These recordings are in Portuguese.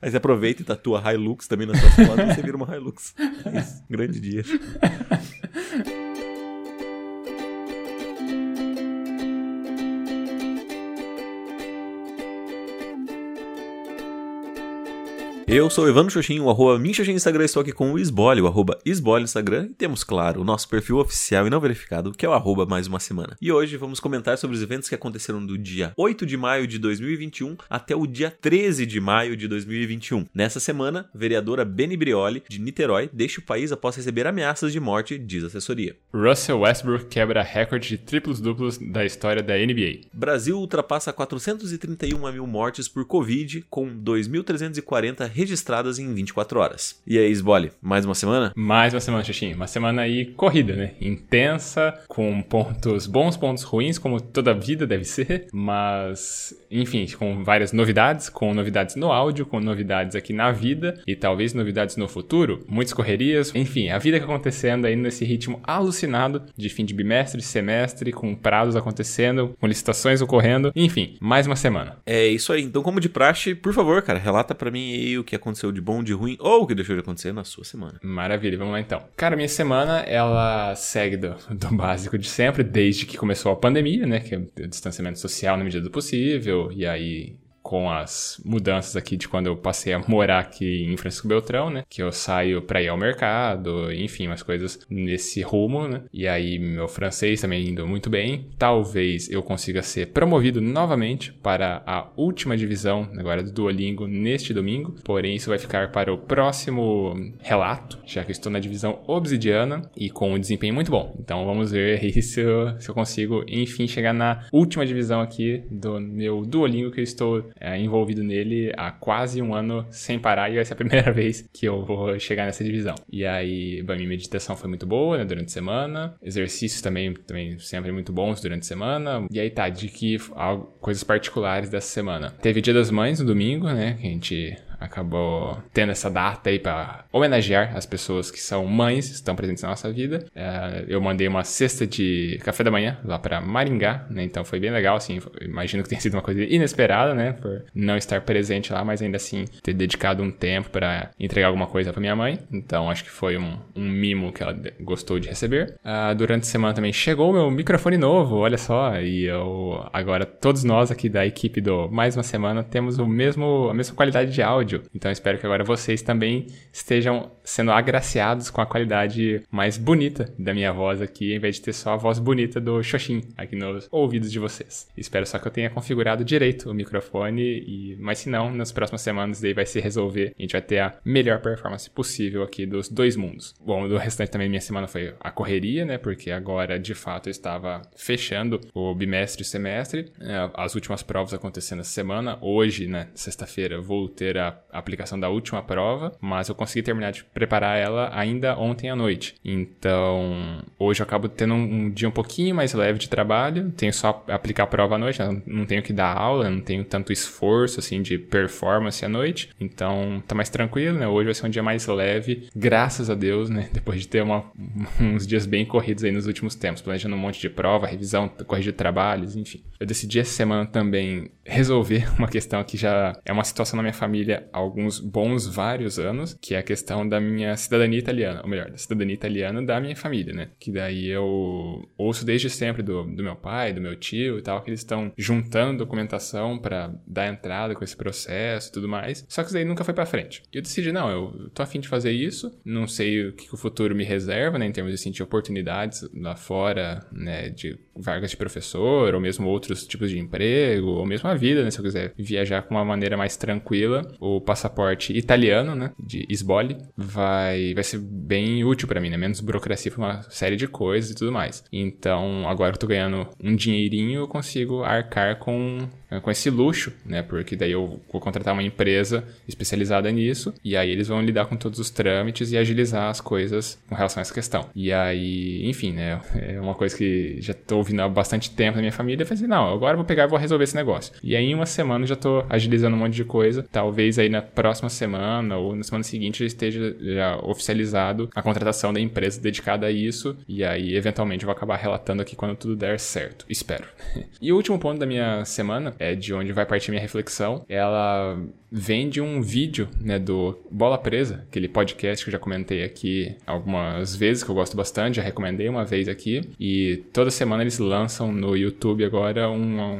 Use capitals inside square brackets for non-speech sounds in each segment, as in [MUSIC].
Aí você aproveita e tatua Hilux também nas suas fotos e você vira uma Hilux. É [LAUGHS] isso, grande dia. [LAUGHS] Eu sou o Evandro Xoxin, o arroba Minxoxin no Instagram, estou aqui com o Isbole, o arroba Isbole no Instagram, e temos, claro, o nosso perfil oficial e não verificado, que é o arroba mais uma semana. E hoje vamos comentar sobre os eventos que aconteceram do dia 8 de maio de 2021 até o dia 13 de maio de 2021. Nessa semana, vereadora Beni Brioli, de Niterói, deixa o país após receber ameaças de morte, diz assessoria. Russell Westbrook quebra recorde de triplos-duplos da história da NBA. Brasil ultrapassa 431 mil mortes por Covid, com 2.340 registradas em 24 horas. E aí, Sbole, mais uma semana? Mais uma semana, Xuxinho. Uma semana aí corrida, né? Intensa, com pontos bons, pontos ruins, como toda vida deve ser, mas, enfim, com várias novidades, com novidades no áudio, com novidades aqui na vida e talvez novidades no futuro, muitas correrias, enfim, a vida que acontecendo aí nesse ritmo alucinado de fim de bimestre, semestre, com prazos acontecendo, com licitações ocorrendo, enfim, mais uma semana. É isso aí. Então, como de praxe, por favor, cara, relata para mim aí o que aconteceu de bom, de ruim ou o que deixou de acontecer na sua semana. Maravilha, vamos lá então. Cara, minha semana, ela segue do, [LAUGHS] do básico de sempre, desde que começou a pandemia, né? Que é o distanciamento social na medida do possível, e aí com as mudanças aqui de quando eu passei a [LAUGHS] morar aqui em Francisco Beltrão, né? Que eu saio para ir ao mercado, enfim, umas coisas nesse rumo, né? E aí meu francês também indo muito bem. Talvez eu consiga ser promovido novamente para a última divisão agora do Duolingo neste domingo. Porém, isso vai ficar para o próximo relato, já que eu estou na divisão obsidiana e com um desempenho muito bom. Então vamos ver aí [LAUGHS] se eu, se eu consigo, enfim, chegar na última divisão aqui do meu Duolingo que eu estou é, envolvido nele há quase um ano sem parar e vai ser a primeira [LAUGHS] vez que eu vou chegar nessa divisão. E aí, bom, minha meditação foi muito boa né, durante a semana, exercícios também, também sempre muito bons durante a semana. E aí tá, de que coisas particulares dessa semana. Teve Dia das Mães no domingo, né, que a gente acabou tendo essa data aí para homenagear as pessoas que são mães, estão presentes na nossa vida. É, eu mandei uma cesta de café da manhã lá para Maringá, né? Então foi bem legal, assim. Imagino que tenha sido uma coisa inesperada, né? Por não estar presente lá, mas ainda assim ter dedicado um tempo para entregar alguma coisa para minha mãe. Então acho que foi um, um mimo que ela gostou de receber. Uh, durante a semana também chegou meu microfone novo, olha só. E eu agora todos nós aqui da equipe do Mais uma Semana temos o mesmo a mesma qualidade de áudio. Então espero que agora vocês também estejam sendo agraciados com a qualidade mais bonita da minha voz aqui, em vez de ter só a voz bonita do Xoxin aqui nos ouvidos de vocês. Espero só que eu tenha configurado direito o microfone, e mas se não, nas próximas semanas daí vai se resolver. A gente vai ter a melhor performance possível aqui dos dois mundos. Bom, do restante também minha semana foi a correria, né? Porque agora de fato eu estava fechando o bimestre e semestre. É, as últimas provas acontecendo essa semana. Hoje, né, sexta-feira, vou ter a aplicação da última prova, mas eu consegui terminar de preparar ela ainda ontem à noite. Então, hoje eu acabo tendo um, dia um pouquinho mais leve de trabalho, tenho só aplicar a prova à noite, não tenho que dar aula, não tenho tanto esforço assim de performance à noite, então tá mais tranquilo, né? Hoje vai ser um dia mais leve, graças a Deus, né? [LAUGHS] Depois de ter uma, [LAUGHS] uns dias bem corridos aí nos últimos tempos, planejando um monte de prova, revisão, corrigir trabalhos, enfim. Eu decidi essa semana também resolver [LAUGHS] uma questão que já é uma situação na minha família há alguns bons vários anos, que é a questão da minha cidadania italiana, ou melhor, da cidadania italiana da minha família, né? Que daí eu ouço desde sempre do, do meu pai, do meu tio e tal, que eles estão juntando documentação para dar entrada com esse processo e tudo mais. Só que isso daí nunca foi para frente. E eu decidi, não, eu tô afim de fazer isso, não sei o que o futuro me reserva, né, em termos de oportunidades lá fora, né, de vagas de professor, ou mesmo outros tipos de emprego, ou mesmo a vida, né, se eu quiser viajar com uma maneira mais tranquila, o passaporte italiano, né, de Vai, vai ser bem útil para mim, né, menos burocracia para uma série de coisas e tudo mais. Então, agora eu tô ganhando um dinheirinho, eu consigo arcar com com esse luxo, né? Porque daí eu vou contratar uma empresa especializada nisso e aí eles vão lidar com todos os trâmites e agilizar as coisas com relação a essa questão. E aí, enfim, né? É uma coisa que já tô ouvindo há bastante tempo na minha família. Eu falei assim, não, agora eu vou pegar e vou resolver esse negócio. E aí, em uma semana, já tô agilizando um monte de coisa. Talvez aí na próxima semana ou na semana seguinte já esteja já oficializado a contratação da empresa dedicada a isso. E aí, eventualmente, eu vou acabar relatando aqui quando tudo der certo. Espero. [LAUGHS] e o último ponto da minha semana é de onde vai partir minha reflexão. Ela vem de um vídeo, né, do Bola Presa, aquele podcast que eu já comentei aqui algumas vezes, que eu gosto bastante, já recomendei uma vez aqui. E toda semana eles lançam no YouTube agora um, um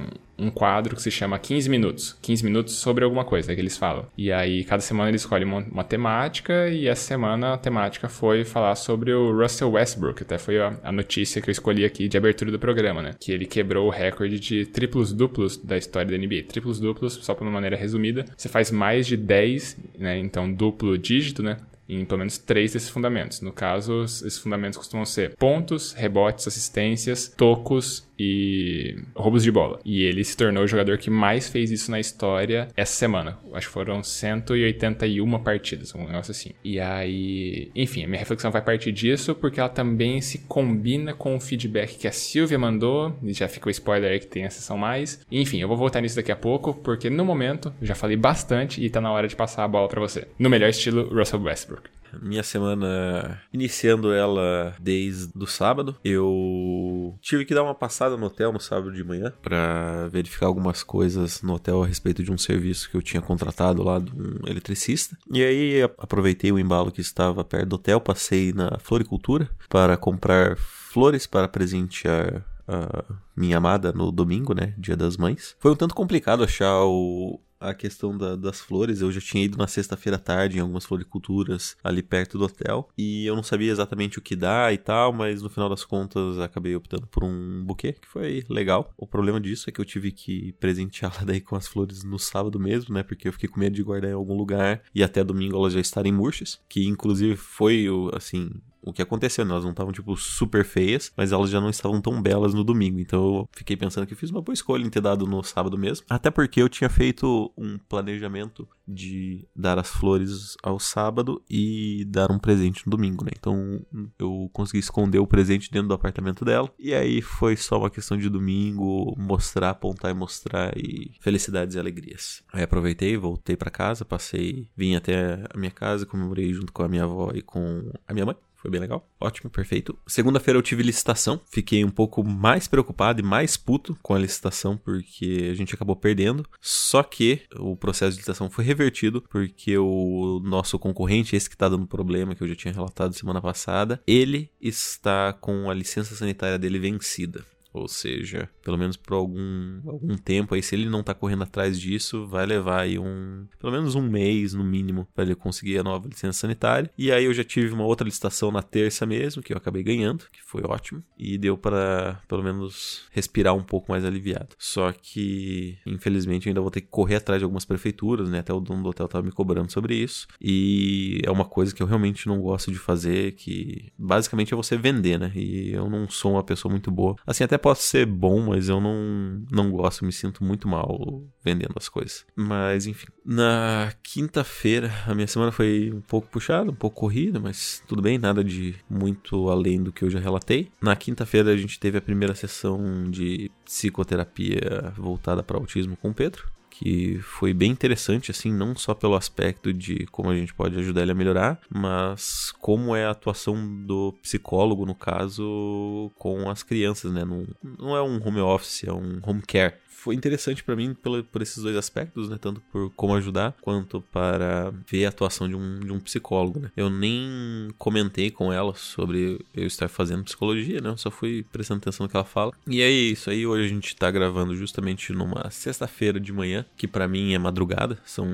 quadro que se chama 15 minutos. 15 minutos sobre alguma coisa que eles falam. E aí, cada semana eles escolhem uma, uma, temática, e essa semana a temática foi falar sobre o Russell Westbrook. Até foi a, a, notícia que eu escolhi aqui de abertura do programa, né? Que ele quebrou o recorde de triplos duplos da história da NBA. Triplos duplos, só para uma maneira resumida, você faz mais de 10, né? Então, duplo dígito, né? Em pelo menos três desses fundamentos. No caso, esses fundamentos costumam ser pontos, rebotes, assistências, tocos e roubos de bola. E ele se tornou o jogador que mais fez isso na história essa semana. Acho que foram 181 partidas, um negócio assim. E aí, enfim, a minha reflexão vai partir disso porque ela também se combina com o feedback que a Silvia mandou. E já ficou spoiler aí que tem a sessão mais. Enfim, eu vou voltar nisso daqui a pouco porque no momento já falei bastante e tá na hora de passar a bola para você. No melhor estilo Russell Westbrook. Minha semana, iniciando ela desde o sábado, eu tive que dar uma passada no hotel no sábado de manhã para verificar algumas coisas no hotel a respeito de um serviço que eu tinha contratado lá de um eletricista. E aí aproveitei o embalo que estava perto do hotel, passei na floricultura para comprar flores para presentear a minha amada no domingo, né? Dia das Mães. Foi um tanto complicado achar o, a questão da, das flores. Eu já tinha ido na sexta-feira à tarde em algumas floriculturas ali perto do hotel e eu não sabia exatamente o que dar e tal, mas no final das contas acabei optando por um buquê que foi legal. O problema disso é que eu tive que presenteá-la [LAUGHS] daí com as flores no sábado mesmo, né? Porque eu fiquei com medo de guardar em algum lugar e até domingo elas já estarem murchas, que inclusive foi o assim o que aconteceu. Né? Elas não estavam, tipo, super feias, mas elas já não estavam tão belas no domingo. Então eu fiquei pensando que eu fiz uma boa escolha em ter dado no sábado mesmo. Até porque eu tinha feito um planejamento de dar as flores ao sábado e dar um presente no domingo, né? Então eu consegui esconder o presente dentro do apartamento dela. E aí foi só uma questão de domingo mostrar, apontar e mostrar e felicidades e alegrias. Aí aproveitei, voltei para casa, passei, vim até a minha casa, comemorei junto com a minha avó e com a minha mãe. Foi bem legal. Ótimo, perfeito. Segunda-feira eu tive licitação. Fiquei um pouco mais preocupado e mais puto com a licitação porque a gente acabou perdendo. Só que o processo de licitação foi revertido porque o nosso concorrente, esse que tá dando problema, que eu já tinha relatado semana passada, ele está com a licença sanitária dele vencida. Ou seja, pelo menos por algum, algum tempo aí, se ele não tá correndo atrás disso, vai levar aí um. Pelo menos um mês, no mínimo, para ele conseguir a nova licença sanitária. E aí eu já tive uma outra licitação na terça mesmo, que eu acabei ganhando, que foi ótimo. E deu para pelo menos respirar um pouco mais aliviado. Só que, infelizmente, eu ainda vou ter que correr atrás de algumas prefeituras, né? Até o dono do hotel tava me cobrando sobre isso. E é uma coisa que eu realmente não gosto de fazer, que basicamente é você vender, né? E eu não sou uma pessoa muito boa. Assim, até posso ser bom, mas eu não, não gosto, me sinto muito mal vendendo as coisas. Mas enfim, na quinta-feira a minha semana foi um pouco puxada, um pouco corrida, mas tudo bem, nada de muito além do que eu já relatei. Na quinta-feira a gente teve a primeira sessão de psicoterapia voltada para autismo com o Pedro que foi bem interessante, assim, não só pelo aspecto de como a gente pode ajudar ele a melhorar, mas como é a atuação do psicólogo, no caso, com as crianças, né? Não, não é um home office, é um home care foi interessante para mim por, por esses dois aspectos, né? Tanto por como ajudar, quanto para ver a atuação de um, de um psicólogo, né? Eu nem comentei com ela sobre eu estar fazendo psicologia, né? Eu só fui prestando atenção no que ela fala. E é isso aí, hoje a gente tá gravando justamente numa sexta-feira de manhã, que para mim é madrugada. São.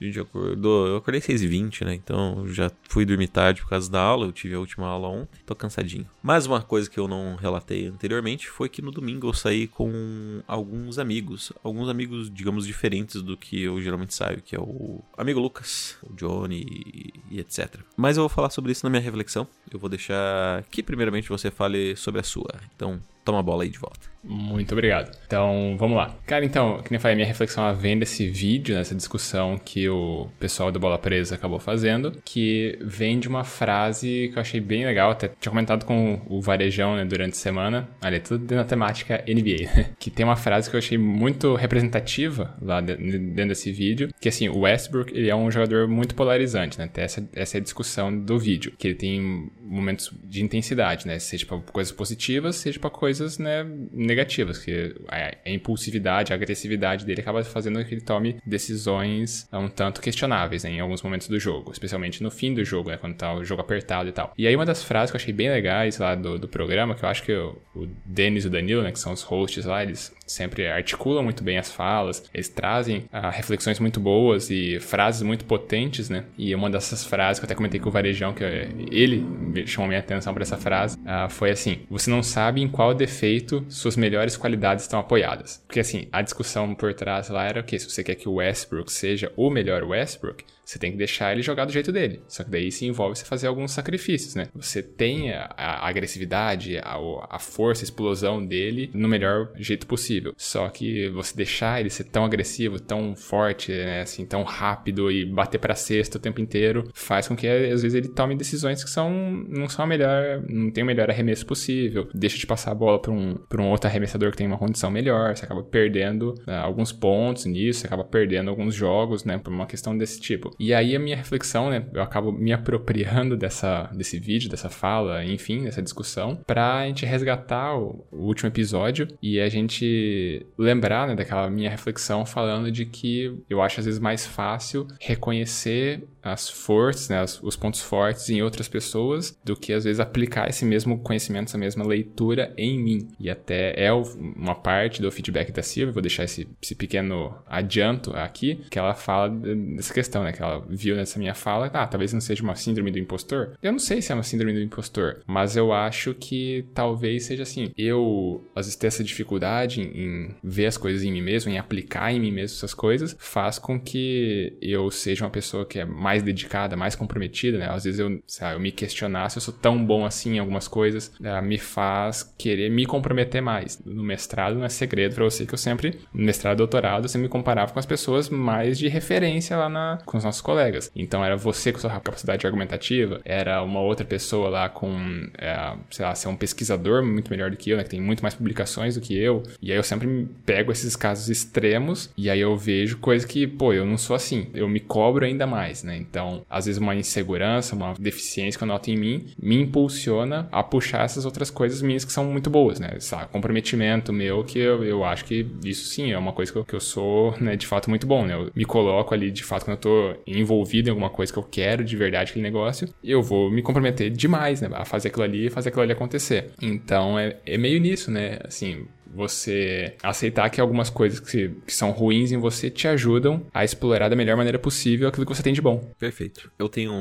A gente acordou. Eu acordei 6h20, né? Então já fui dormir tarde por causa da aula. Eu tive a última aula ontem. Tô cansadinho. Mais uma coisa que eu não relatei anteriormente foi que no domingo eu saí com alguns amigos. Alguns amigos, digamos, diferentes do que eu geralmente saio, que é o amigo Lucas, o Johnny e, etc. Mas eu vou falar sobre isso na minha reflexão. Eu vou deixar que primeiramente você fale sobre a sua. Então, toma a bola aí de volta. Muito obrigado. Então, vamos lá. Cara, então, que nem falei, minha reflexão vem desse vídeo, nessa discussão que o pessoal do Bola Presa acabou fazendo, que vem de uma frase que eu achei bem legal, até tinha comentado com o Varejão né, durante a semana, ali, é tudo dentro da temática NBA, [LAUGHS] né? que tem uma frase que eu achei muito representativa lá dentro desse vídeo, que assim, o Westbrook, ele é um jogador muito polarizante, né? Até essa, essa é a discussão do vídeo, que ele tem momentos de intensidade, né? Seja para coisas positivas, seja para coisas, né, negativas, que a, impulsividade, a agressividade dele acaba fazendo que ele tome decisões um tanto questionáveis né, em alguns momentos do jogo, especialmente no fim do jogo, né, quando tá o jogo apertado e tal. E aí uma das frases que eu achei bem legais lá do, do programa, que eu acho que o, o Denis e o Danilo, né, que são os hosts lá, eles sempre articulam muito bem as falas, eles trazem ah, reflexões muito boas e frases muito potentes, né? E uma dessas frases que eu até comentei com o Varejão, que ele chamou minha atenção para essa frase, ah, foi assim: Você não sabe em qual defeito suas melhores qualidades estão apoiadas. Porque assim, a discussão por trás lá era o quê? Se você quer que o Westbrook seja o melhor Westbrook, você tem que deixar ele jogar do jeito dele. Só que daí se envolve você fazer alguns sacrifícios, né? Você tem a, a agressividade, a, a, força, a explosão dele no melhor jeito possível. Só que você deixar ele ser tão agressivo, tão forte, né? assim, tão rápido e bater para cesta o tempo inteiro, faz com que às vezes ele tome decisões que são não são a melhor, não tem o melhor arremesso possível. Deixa de passar a bola para um, pra um outro arremessador que tem uma condição melhor, você acaba perdendo né, alguns pontos nisso, você acaba perdendo alguns jogos, né, por uma questão desse tipo. E aí a minha reflexão, né, eu acabo me apropriando dessa, desse vídeo, dessa fala, enfim, dessa discussão, pra gente resgatar o, o último episódio e a gente lembrar, né, daquela minha reflexão falando de que eu acho às vezes mais fácil reconhecer as forças, né, os pontos fortes em outras pessoas, do que às vezes aplicar esse mesmo conhecimento, essa mesma leitura em mim. E até é uma parte do feedback da Silvia, vou deixar esse, esse pequeno adianto aqui, que ela fala dessa questão, né, que ela viu nessa minha fala, ah, talvez não seja uma síndrome do impostor. Eu não sei se é uma síndrome do impostor, mas eu acho que talvez seja assim. Eu, às vezes, ter essa dificuldade em ver as coisas em mim mesmo, em aplicar em mim mesmo essas coisas, faz com que eu seja uma pessoa que é mais mais dedicada, mais comprometida, né? Às vezes eu, lá, eu me questionar se eu sou tão bom assim em algumas coisas, uh, me faz querer me comprometer mais. No mestrado não é segredo para você que eu sempre, no mestrado e doutorado, eu sempre me comparava com as pessoas mais de referência lá na, com os nossos colegas. Então era você com sua capacidade argumentativa, era uma outra pessoa lá com, é, sei lá, ser um pesquisador muito melhor do que eu, né? Que tem muito mais publicações do que eu. E aí eu sempre pego esses casos extremos e aí eu vejo coisa que, pô, eu não sou assim. Eu me cobro ainda mais, né? Então, às vezes uma insegurança, uma deficiência que eu noto em mim, me impulsiona a puxar essas outras coisas minhas que são muito boas, né? Esse comprometimento meu, que eu, eu acho que isso sim é uma coisa que eu, que eu sou, né, de fato muito bom, né? Eu me coloco ali, de fato, quando eu tô envolvido em alguma coisa que eu quero de verdade aquele negócio, eu vou me comprometer demais, né? A fazer aquilo ali fazer aquilo ali acontecer. Então, é, é meio nisso, né? Assim, você aceitar que algumas coisas que, que, são ruins em você te ajudam a explorar da melhor maneira possível aquilo que você tem de bom. Perfeito. Eu tenho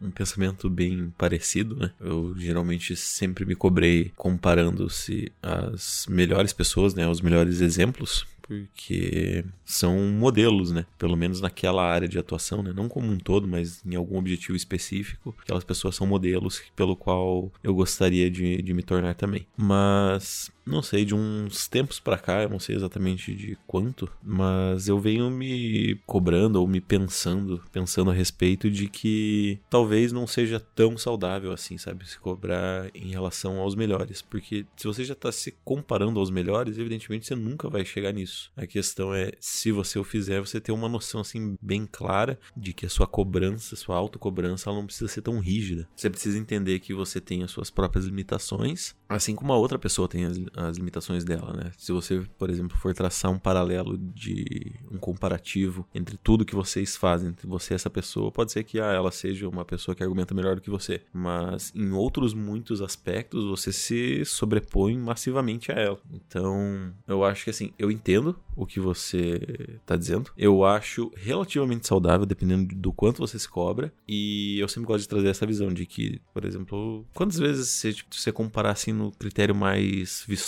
um pensamento bem parecido, né? Eu geralmente sempre me cobrei comparando-se às melhores pessoas, né? Os melhores exemplos porque são modelos, né? Pelo menos naquela área de atuação, né? Não como um todo, mas em algum objetivo específico. Aquelas pessoas são modelos pelo qual eu gostaria de, de me tornar também. Mas não sei, de uns tempos para cá, eu não sei exatamente de quanto, mas eu venho me cobrando ou me pensando, pensando a respeito de que talvez não seja tão saudável assim, sabe? Se cobrar em relação aos melhores. Porque se você já tá se comparando aos melhores, evidentemente você nunca vai chegar nisso. A questão é, se você o fizer, você ter uma noção assim bem clara de que a sua cobrança, sua autocobrança, ela não precisa ser tão rígida. Você precisa entender que você tem as suas próprias limitações, assim como a outra pessoa tem as as limitações dela, né? Se você, por exemplo, for traçar um paralelo de um comparativo entre tudo que vocês fazem, entre você e essa pessoa, pode ser que ah, ela seja uma pessoa que argumenta melhor do que você, mas em outros muitos aspectos você se sobrepõe massivamente a ela. Então, eu acho que assim, eu entendo o que você tá dizendo. Eu acho relativamente saudável, dependendo do quanto você se cobra. E eu sempre gosto de trazer essa visão de que, por exemplo, quantas vezes tipo, você comparar assim no critério mais vistoso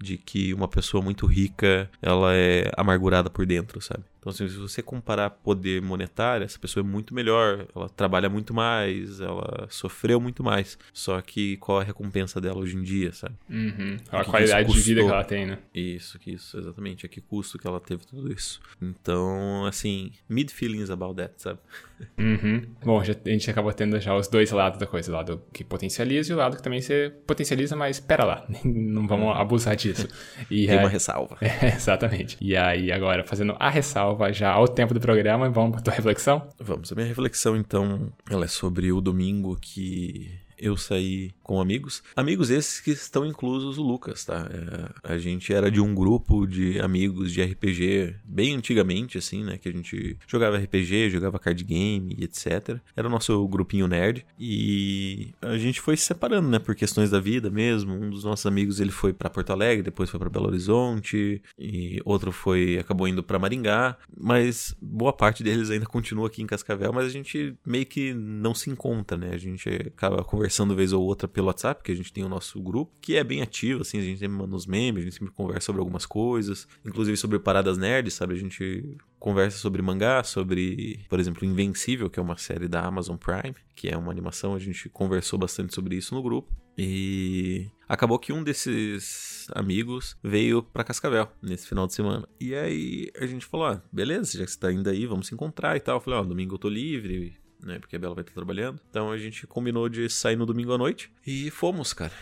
de que uma pessoa muito rica, ela é amargurada por dentro, sabe? Então, assim, se você comparar poder monetário, essa pessoa é muito melhor, ela trabalha muito mais, ela sofreu muito mais. Só que qual a recompensa dela hoje em dia, sabe? Uhum. A qualidade de vida que ela tem, né? Isso, que isso, exatamente. A que custo que ela teve tudo isso. Então, assim, mid feelings about that, sabe? [LAUGHS] Uhum. Bom, já, a gente acabou tendo já os dois lados da coisa, o lado que potencializa e o lado que também você potencializa, mas espera lá, [LAUGHS] não vamos uhum. abusar disso. [LAUGHS] E Tem uma ressalva. É, exatamente. E aí, agora, fazendo a ressalva já ao tempo do programa, vamos para tua reflexão? Vamos. A minha reflexão, então, ela é sobre o domingo que eu saí com amigos. Amigos esses que estão inclusos o Lucas, tá? É, a gente era de um grupo de amigos de RPG bem antigamente, assim, né? Que a gente jogava RPG, jogava card game e etc. Era o nosso grupinho nerd. E a gente foi se separando, né? Por questões da vida mesmo. Um dos nossos amigos ele foi para Porto Alegre, depois foi para Belo Horizonte. E outro foi acabou indo para Maringá. Mas boa parte deles ainda continua aqui em Cascavel. Mas a gente meio que não se encontra, né? A gente acaba conversando vez ou outra pelo WhatsApp, que a gente tem o nosso grupo, que é bem ativo, assim, a gente sempre manda uns memes, a gente sempre conversa sobre algumas coisas, inclusive sobre paradas nerds, sabe? A gente conversa sobre mangá, sobre, por exemplo, Invencível, que é uma série da Amazon Prime, que é uma animação, a gente conversou bastante sobre isso no grupo. E acabou que um desses amigos veio para Cascavel nesse final de semana. E aí a gente falou: ah, beleza, já que você tá indo aí, vamos se encontrar e tal. Eu falei: ó, oh, domingo eu tô livre, né? Porque a Bela vai estar trabalhando. Então a gente combinou de sair no domingo à noite e fomos, cara.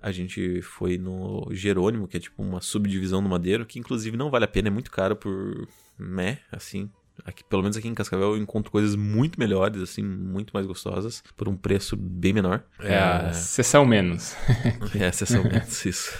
A gente foi no Jerônimo, que é tipo uma subdivisão do Madeiro, que inclusive não vale a pena, é muito caro por meh, assim, Aqui, pelo menos aqui em Cascavel eu encontro coisas muito melhores, assim, muito mais gostosas, por um preço bem menor. É, a sessão menos. [LAUGHS] é, a sessão menos, [LAUGHS] isso.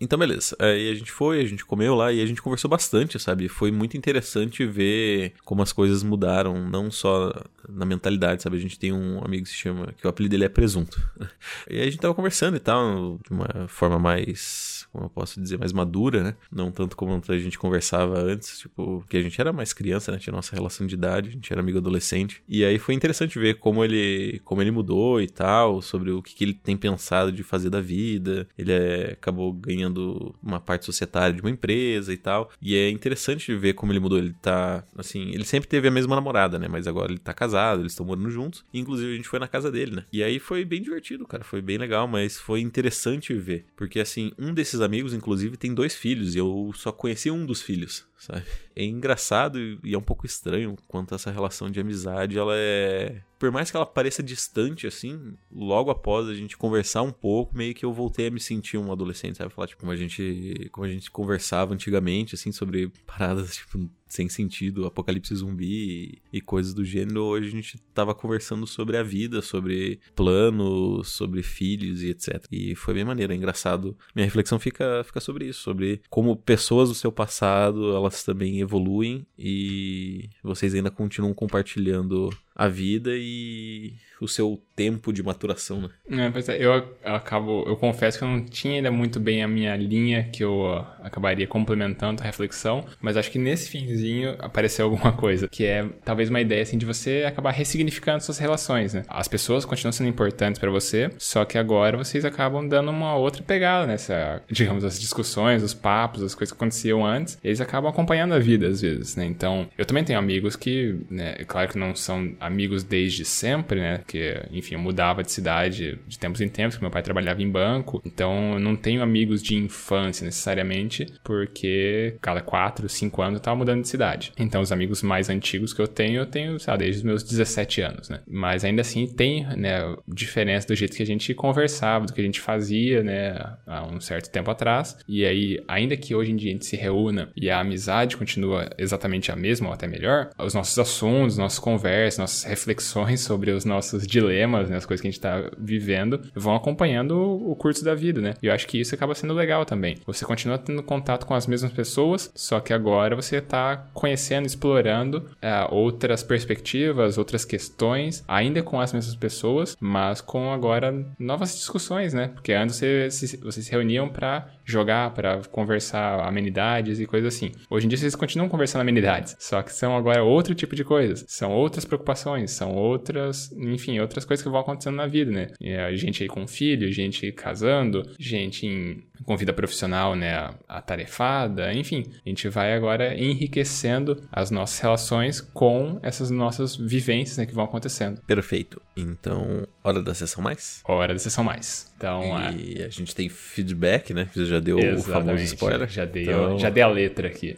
Então, beleza. Aí a gente foi, a gente comeu lá e a gente conversou bastante, sabe? Foi muito interessante ver como as coisas mudaram, não só na mentalidade, sabe? A gente tem um amigo que se chama, que o apelido dele é Presunto. [LAUGHS] E aí a gente tava conversando e tal, de uma forma mais, como eu posso dizer, mais madura, né? Não tanto como a gente conversava antes, tipo, porque a gente era mais criança, né? Tinha nossa relação de idade, a gente era amigo adolescente. E aí foi interessante ver como ele, como ele mudou e tal, sobre o que, que ele tem pensado de fazer da vida. Ele é, acabou ganhando uma parte societária de uma empresa e tal. E é interessante ver como ele mudou. Ele tá, assim, ele sempre teve a mesma namorada, né? Mas agora ele tá casado, eles estão morando juntos. Inclusive a gente foi na casa dele, né? E aí foi bem divertido, cara. Foi bem legal, mas foi interessante ver. Porque, assim, um desses amigos, inclusive, tem dois filhos. E eu só conheci um dos filhos sabe? É engraçado e é um pouco estranho quanto essa relação de amizade, ela é por mais que ela pareça distante, assim, logo após a gente conversar um pouco, meio que eu voltei a me sentir um adolescente, sabe? Falar, tipo, como a gente, como a gente conversava antigamente, assim, sobre paradas, [LAUGHS] tipo, sem sentido, apocalipse zumbi e, e coisas do gênero. Hoje a gente tava conversando sobre a vida, sobre planos, sobre filhos e etc. E foi bem maneiro, é engraçado. Minha reflexão fica, fica sobre isso, sobre como pessoas do seu passado, elas também evoluem e vocês ainda continuam compartilhando a vida e o seu tempo de maturação, né? É, pois é, eu acabo, eu confesso que eu não tinha ainda muito bem a minha linha que eu uh, acabaria complementando a reflexão, mas acho que nesse finzinho apareceu alguma [LAUGHS] coisa, que é talvez uma ideia assim de você acabar ressignificando suas relações, né? As pessoas continuam sendo importantes para você, só que agora vocês acabam dando uma outra pegada nessa, digamos, as discussões, os papos, as coisas que aconteciam antes, eles acabam acompanhando a vida às vezes, né? Então, eu também tenho amigos que, né, claro que não são amigos desde sempre, né? Que, enfim, eu mudava de cidade de tempos em tempos, meu pai trabalhava em banco, então eu não tenho amigos de infância necessariamente, porque cada quatro, cinco anos eu tava mudando de cidade. Então, os amigos mais antigos que eu tenho, eu tenho, sei lá, desde os meus 17 anos, né? Mas ainda assim tem, né, diferença do jeito que a gente conversava, do que a gente fazia, né, há um certo tempo atrás. E aí, ainda que hoje em dia a gente se reúna e a amizade continua exatamente a mesma ou até melhor, os nossos assuntos, nossas conversas, nossas reflexões sobre os nossos dilemas, né, as coisas que a gente tá vivendo, vão acompanhando o curso da vida, né? E eu acho que isso acaba sendo legal também. Você continua tendo contato com as mesmas pessoas, só que agora você tá conhecendo, explorando é, outras perspectivas, outras questões, ainda com as mesmas pessoas, mas com agora novas discussões, né? Porque antes você, se, vocês se reuniam para jogar, para conversar amenidades e coisas assim. Hoje em dia vocês continuam conversando amenidades, só que são agora outro tipo de coisas, são outras preocupações, são outras, enfim, outras coisas que vão acontecendo na vida, né? A gente aí com filho, gente casando, gente em, com vida profissional, né, atarefada, enfim, a gente vai agora enriquecendo as nossas relações com essas nossas vivências, né, que vão acontecendo. Perfeito. Então, hora da sessão mais? Hora da sessão mais. Então, e é... a gente tem feedback, né? Você já deu Exatamente. o famoso spoiler. Já dei, então... já dei a letra aqui.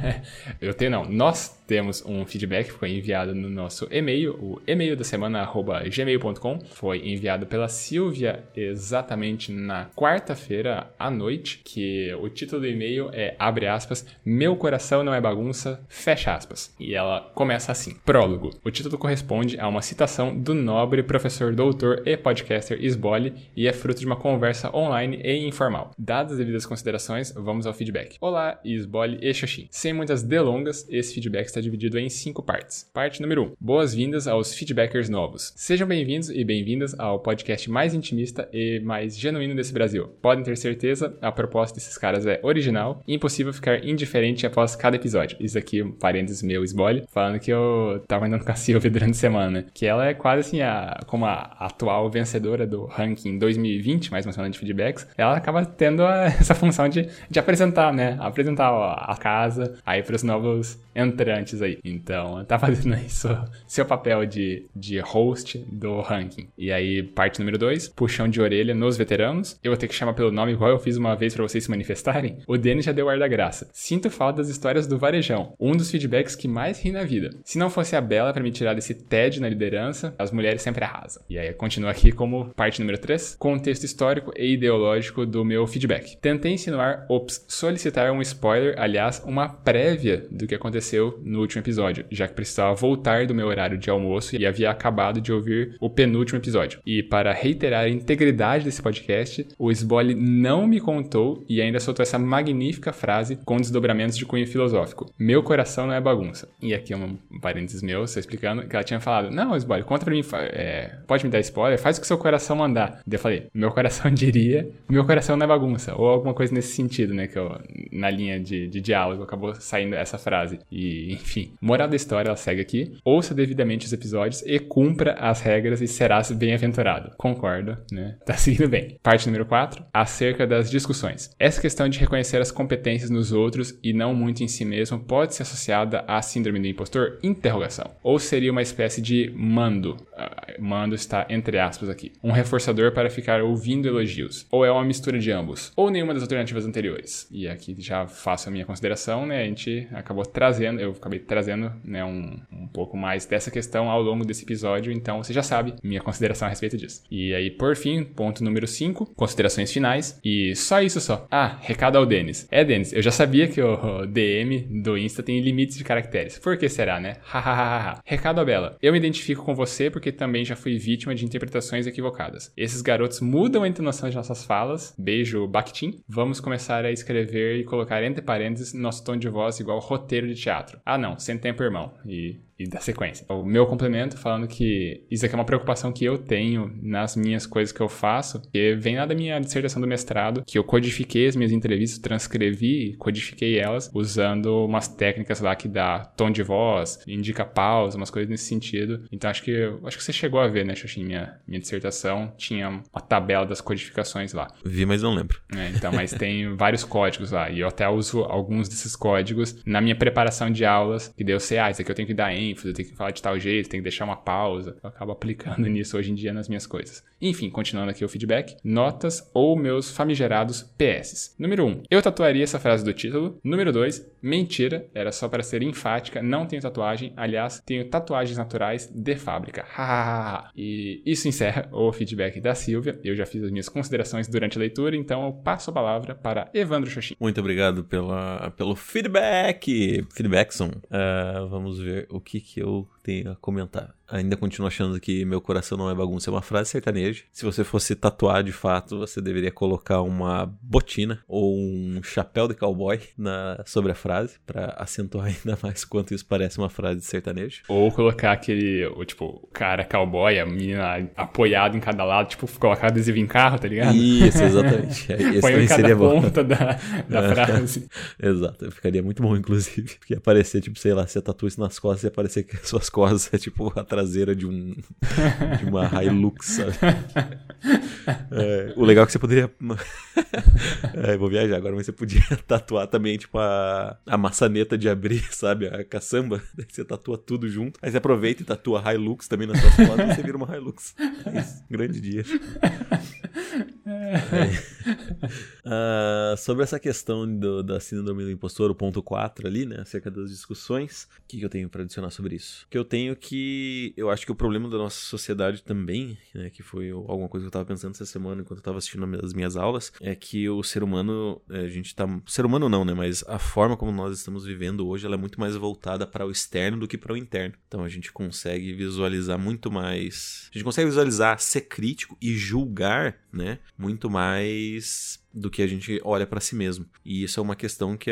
[LAUGHS] eu tenho, não. Nós temos um feedback que foi enviado no nosso e-mail, o e-mail da semana, gmail.com. Foi enviado pela Silvia exatamente na quarta-feira à noite, que o título do e-mail é, abre aspas, Meu coração não é bagunça, fecha aspas. E ela começa assim, prólogo. O título corresponde a uma citação do nobre professor doutor e podcaster Sbole e é fruto de uma conversa online e informal. Dadas as devidas considerações, vamos ao feedback. Olá, Sbole e Xoxin. Sem muitas delongas, esse feedback está dividido em cinco partes. Parte número 1. Um, Boas-vindas aos feedbackers novos. Sejam bem-vindos e bem-vindas ao podcast mais intimista e mais genuíno desse Brasil. Podem ter certeza, a proposta desses caras é original e impossível ficar indiferente após cada episódio. Isso aqui, um parênteses meu, Sbole, falando que eu tava andando com a Silvia [LAUGHS] durante a semana, que ela é quase assim, a, como a atual vencedora do ranking 2020, mais uma semana de feedbacks, ela acaba tendo a, [LAUGHS] essa função de, de apresentar, né? Apresentar a casa aí para os novos entrantes aí. Então, tá fazendo aí seu, seu papel de, de host do ranking. E aí, parte número 2, puxão de orelha nos veteranos. Eu vou ter que chamar pelo nome igual eu fiz uma vez para vocês se manifestarem. O Denis já deu ar da graça. Sinto falta das histórias do Varejão, um dos feedbacks que mais ri na vida. Se não fosse a Bela para me tirar desse TED na liderança, as mulheres sempre arrasam. E aí, continua aqui como parte número 3, contexto histórico e ideológico do meu feedback. Tentei insinuar, ops, solicitar um spoiler, aliás, uma prévia do que aconteceu no último episódio, já que precisava voltar do meu horário de almoço e havia acabado de ouvir o penúltimo episódio. E para reiterar a integridade desse podcast, o Sbole não me contou e ainda soltou essa magnífica frase com desdobramentos de cunho filosófico. Meu coração não é bagunça. E aqui é um parênteses meu, só explicando, que ela tinha falado, não, Sbole, conta pra mim, é, pode me dar spoiler? Faz o que seu coração mandar. Daí eu falei, meu coração [LAUGHS] diria, meu coração não é bagunça. Ou alguma coisa nesse sentido, né, que eu, na linha de, de diálogo acabou saindo essa frase. E, enfim, moral da história, ela segue aqui. Ouça devidamente os episódios e cumpra as regras e serás bem-aventurado. Concordo, né? [LAUGHS] Tá seguindo bem. Parte número 4, acerca das discussões. Essa questão de reconhecer as competências nos outros e não muito em si mesmo pode ser associada à síndrome do impostor? Interrogação. Ou seria uma espécie de mando? Uh, mando está entre aspas aqui. Um reforçador para ficar ouvindo elogios. Ou é uma mistura de ambos. Ou nenhuma das alternativas anteriores. E aqui já faço a minha consideração, né? A gente acabou trazendo, eu acabei trazendo, né, um, um pouco mais dessa questão ao longo desse episódio, então você já sabe minha consideração a respeito disso. E aí, por fim, ponto número 5, considerações finais. E só isso só. Ah, recado ao Denis. É, Denis, eu já sabia que o DM do Insta tem limites de caracteres. Por que será, né? [LAUGHS] Hahaha. recado a Bela. Eu me identifico com você porque também já fui vítima de interpretações equivocadas. Esses garotos mudam a entonação de nossas falas. Beijo, Bakhtin. Vamos começar a escrever e colocar entre parênteses nosso tom de voz igual roteiro de teatro. Ah, não, sem tempo, irmão. E e da sequência. O meu complemento falando que isso aqui é uma preocupação que eu tenho nas minhas coisas que eu faço, que vem lá da minha dissertação do mestrado, que eu codifiquei as minhas entrevistas, transcrevi, codifiquei elas usando umas técnicas lá que dá tom de voz, indica pausa, umas coisas nesse sentido. Então acho que acho que você chegou a ver, né, Xoxin, minha minha dissertação tinha uma tabela das codificações lá. Vi, mas não lembro. É, então, mas tem [LAUGHS] vários códigos lá e eu até uso alguns desses códigos na minha preparação de aulas, que daí eu sei, ah, isso aqui eu tenho que dar eu tenho que falar de tal jeito, tenho que deixar uma pausa. Eu acabo aplicando [LAUGHS] nisso hoje em dia nas minhas coisas. Enfim, continuando aqui o feedback, notas ou meus famigerados PS. Número 1, um, eu tatuaria essa frase do título. Número 2, mentira, era só para ser enfática, não tenho tatuagem, aliás, tenho tatuagens naturais de fábrica. e isso encerra o feedback da Silvia. Eu já fiz as minhas considerações durante a leitura, então eu passo a palavra para Evandro Xoxin. Muito obrigado pela, pelo feedback. Feedbackson. Uh, vamos ver o que, que eu tenho a comentar ainda continuo achando que meu coração não é bagunça, é uma frase sertaneja. Se você fosse tatuar de fato, você deveria colocar uma botina ou um chapéu de cowboy na, sobre a frase, para acentuar [LAUGHS] ainda mais quanto isso parece uma frase sertaneja. Ou colocar aquele, o, tipo, o cara cowboy, a menina apoiado em cada lado, tipo, colocar adesivo em carro, tá ligado? Isso, exatamente. [LAUGHS] Esse Põe cada seria ponta da, da frase. [LAUGHS] Exato, ficaria muito bom, inclusive. Porque aparecer, tipo, sei lá, você tatua isso nas costas e aparecer que as suas costas é tipo atrás traseira de um de uma Hilux, sabe? É, o legal é que você poderia. [LAUGHS] é, vou viajar agora, mas você podia [LAUGHS] tatuar também, tipo, a, a maçaneta de abrir, sabe? A caçamba. Você tatua tudo junto. Aí você aproveita e tatua Hilux também nas suas costas e você vira uma Hilux. É isso. Grande dia. uh, [LAUGHS] sobre essa questão do, da síndrome do impostor, o ponto 4 ali, né, acerca das discussões, o que, que eu tenho para adicionar sobre isso? Que eu tenho que, eu acho que o problema da nossa sociedade também, né, que foi alguma coisa que eu tava pensando essa semana enquanto eu tava assistindo as minhas aulas, é que o ser humano, é, a gente tá, ser humano não, né, mas a forma como nós estamos vivendo hoje, ela é muito mais voltada para o externo do que para o interno. Então a gente consegue visualizar muito mais, a gente consegue visualizar, ser crítico e julgar, né, muito mais do que a gente olha para si mesmo. E isso é uma questão que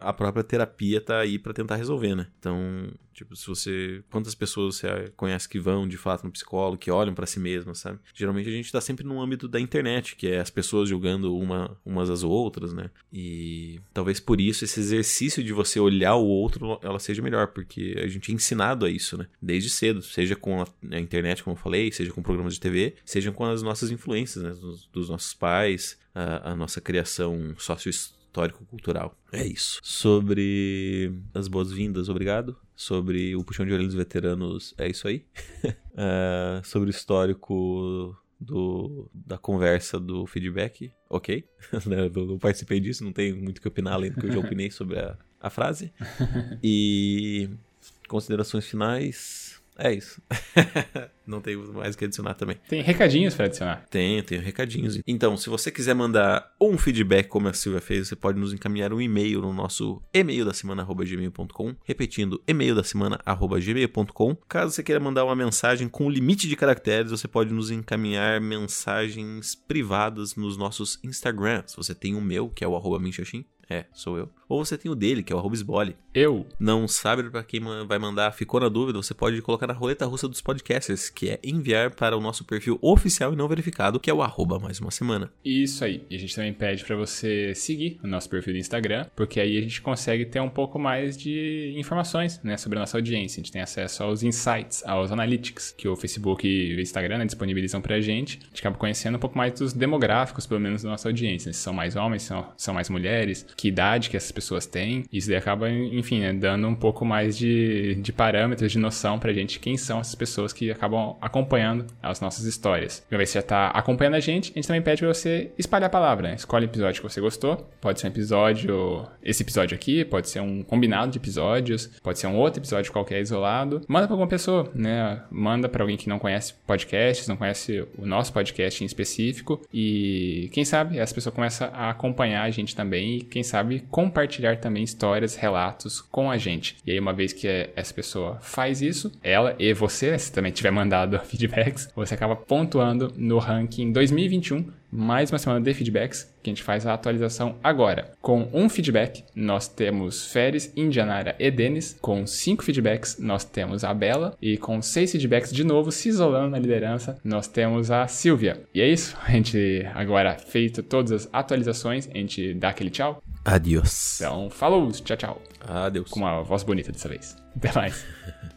a própria terapia tá aí para tentar resolver, né? Então, tipo, se você quantas pessoas você conhece que vão de fato no psicólogo, que olham para si mesmas, sabe? Geralmente a gente tá sempre no âmbito da internet, que é as pessoas julgando uma umas às outras, né? E talvez por isso esse exercício de você olhar o outro, ela seja melhor, porque a gente é ensinado a isso, né? Desde cedo, seja com a, a internet, como eu falei, seja com programas de TV, seja com as nossas influências, né? Dos, dos nossos pais, a, a nossa criação sócio-histórico-cultural. É isso. Sobre as boas-vindas, obrigado. Sobre o puxão de orelha dos veteranos, é isso aí. uh, [LAUGHS] sobre o histórico do, da conversa do feedback, ok. [LAUGHS] Né, eu não participei disso, não tenho muito que opinar além do que eu já opinei sobre a, a frase. [LAUGHS] E considerações finais. É isso. Não tenho mais o que adicionar também. Tem recadinhos para adicionar? Tem, tem recadinhos. Então, se você quiser mandar um feedback como a Silvia fez, você pode nos encaminhar um e-mail no nosso e-mail da semana gmail.com, repetindo e-mail da semana gmail.com. Caso você queira mandar uma mensagem com limite de caracteres, você pode nos encaminhar mensagens privadas nos nossos Instagrams. Você tem o meu, que é o arroba minxaxim, é, sou eu. Ou você tem o dele, que é o arroba esbole. Eu. Não sabe para quem vai mandar, ficou na dúvida, você pode colocar na roleta russa dos podcasters, que é enviar para o nosso perfil oficial e não verificado, que é o arroba mais uma semana. Isso aí. E a gente também pede para você seguir o nosso perfil do Instagram, porque aí a gente consegue ter um pouco mais de informações, né, sobre a nossa audiência. A gente tem acesso aos insights, aos analytics, que o Facebook e o Instagram né, disponibilizam pra gente. A gente acaba conhecendo um pouco mais dos demográficos, pelo menos, da nossa audiência. Se são mais homens, são, são mais mulheres, que idade que essas pessoas têm. Isso daí acaba, enfim, né, dando um pouco mais de, de parâmetros, de noção pra gente quem são essas pessoas que acabam acompanhando as nossas histórias. Uma vez que você já tá acompanhando a gente, a gente também pede pra você espalhar a palavra, né? Escolhe o episódio que você gostou. Pode ser um episódio, esse episódio aqui, pode ser um combinado de episódios, pode ser um outro episódio qualquer isolado. Manda pra alguma pessoa, né? Manda pra alguém que não conhece podcasts, não conhece o nosso podcast em específico. E quem sabe essa pessoa começa a acompanhar a gente também e quem sabe compartilhar também histórias, relatos com a gente. E aí, uma vez que essa pessoa faz isso, ela e você, se também tiver mandado [LAUGHS] feedbacks, você acaba pontuando no ranking 2021 mais uma semana de feedbacks, que a gente faz a atualização agora. Com um feedback, nós temos Feres, Indianara e Denis. Com cinco feedbacks, nós temos a Bela. E com seis feedbacks, de novo, se isolando na liderança, nós temos a Silvia. E é isso. A gente agora feito todas as atualizações, a gente dá aquele tchau. Adiós. Então, falou, tchau, tchau. Adeus. Com uma voz bonita dessa vez. Até mais. [LAUGHS]